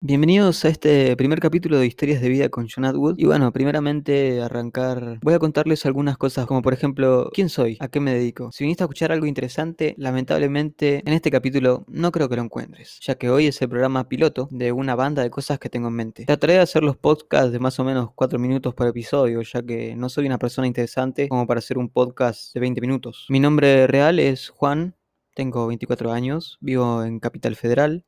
Bienvenidos a este primer capítulo de Historias de Vida con John Atwood. Y bueno, primeramente arrancar, voy a contarles algunas cosas como por ejemplo, ¿quién soy? ¿A qué me dedico? Si viniste a escuchar algo interesante, lamentablemente en este capítulo no creo que lo encuentres, ya que hoy es el programa piloto de una banda de cosas que tengo en mente. Trataré de hacer los podcasts de más o menos 4 minutos por episodio, ya que no soy una persona interesante como para hacer un podcast de 20 minutos. Mi nombre real es Juan, tengo 24 años, vivo en Capital Federal,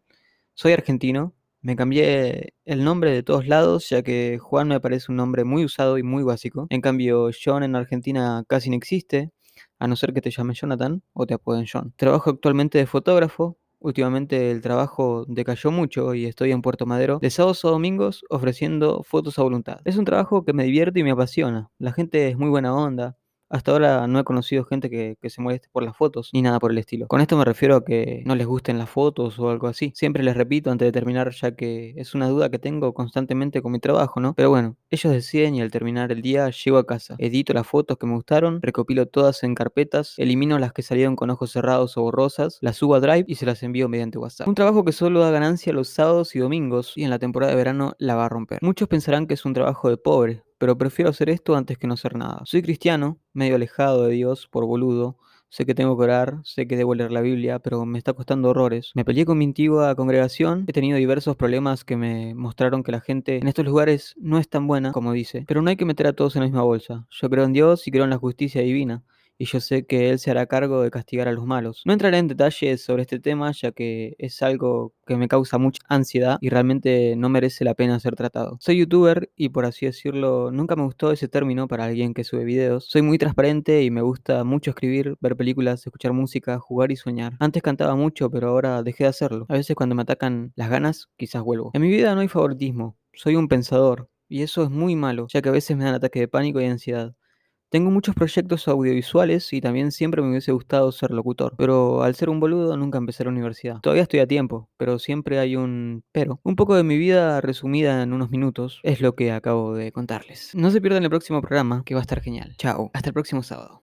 soy argentino me cambié el nombre de todos lados, ya que Juan me parece un nombre muy usado y muy básico. En cambio, John en Argentina casi no existe, a no ser que te llames Jonathan o te apoden John. Trabajo actualmente de fotógrafo. Últimamente el trabajo decayó mucho y estoy en Puerto Madero de sábados a domingos ofreciendo fotos a voluntad. Es un trabajo que me divierte y me apasiona. La gente es muy buena onda, hasta ahora no he conocido gente que, se moleste por las fotos, ni nada por el estilo. Con esto me refiero a que no les gusten las fotos o algo así. Siempre les repito antes de terminar, ya que es una duda que tengo constantemente con mi trabajo, ¿no? Pero bueno, ellos deciden y al terminar el día llego a casa, edito las fotos que me gustaron, recopilo todas en carpetas, elimino las que salieron con ojos cerrados o borrosas, las subo a Drive y se las envío mediante WhatsApp. Un trabajo que solo da ganancia los sábados y domingos y en la temporada de verano la va a romper. Muchos pensarán que es un trabajo de pobre, pero prefiero hacer esto antes que no hacer nada. Soy cristiano, medio alejado de Dios por boludo. Sé que tengo que orar, sé que debo leer la Biblia, pero me está costando horrores. Me peleé con mi antigua congregación, he tenido diversos problemas que me mostraron que la gente en estos lugares no es tan buena como dice. Pero no hay que meter a todos en la misma bolsa. Yo creo en Dios y creo en la justicia divina y yo sé que Él se hará cargo de castigar a los malos. No entraré en detalles sobre este tema ya que es algo que me causa mucha ansiedad y realmente no merece la pena ser tratado. Soy youtuber y por así decirlo, nunca me gustó ese término para alguien que sube videos. Soy muy transparente y me gusta mucho escribir, ver películas, escuchar música, jugar y soñar. Antes cantaba mucho, pero ahora dejé de hacerlo. A veces cuando me atacan las ganas, quizás vuelvo. En mi vida no hay favoritismo, soy un pensador. Y eso es muy malo, ya que a veces me dan ataques de pánico y ansiedad. Tengo muchos proyectos audiovisuales y también siempre me hubiese gustado ser locutor, pero al ser un boludo nunca empecé la universidad. Todavía estoy a tiempo, pero siempre hay un pero. Un poco de mi vida resumida en unos minutos es lo que acabo de contarles. No se pierdan el próximo programa, que va a estar genial. Chao, hasta el próximo sábado.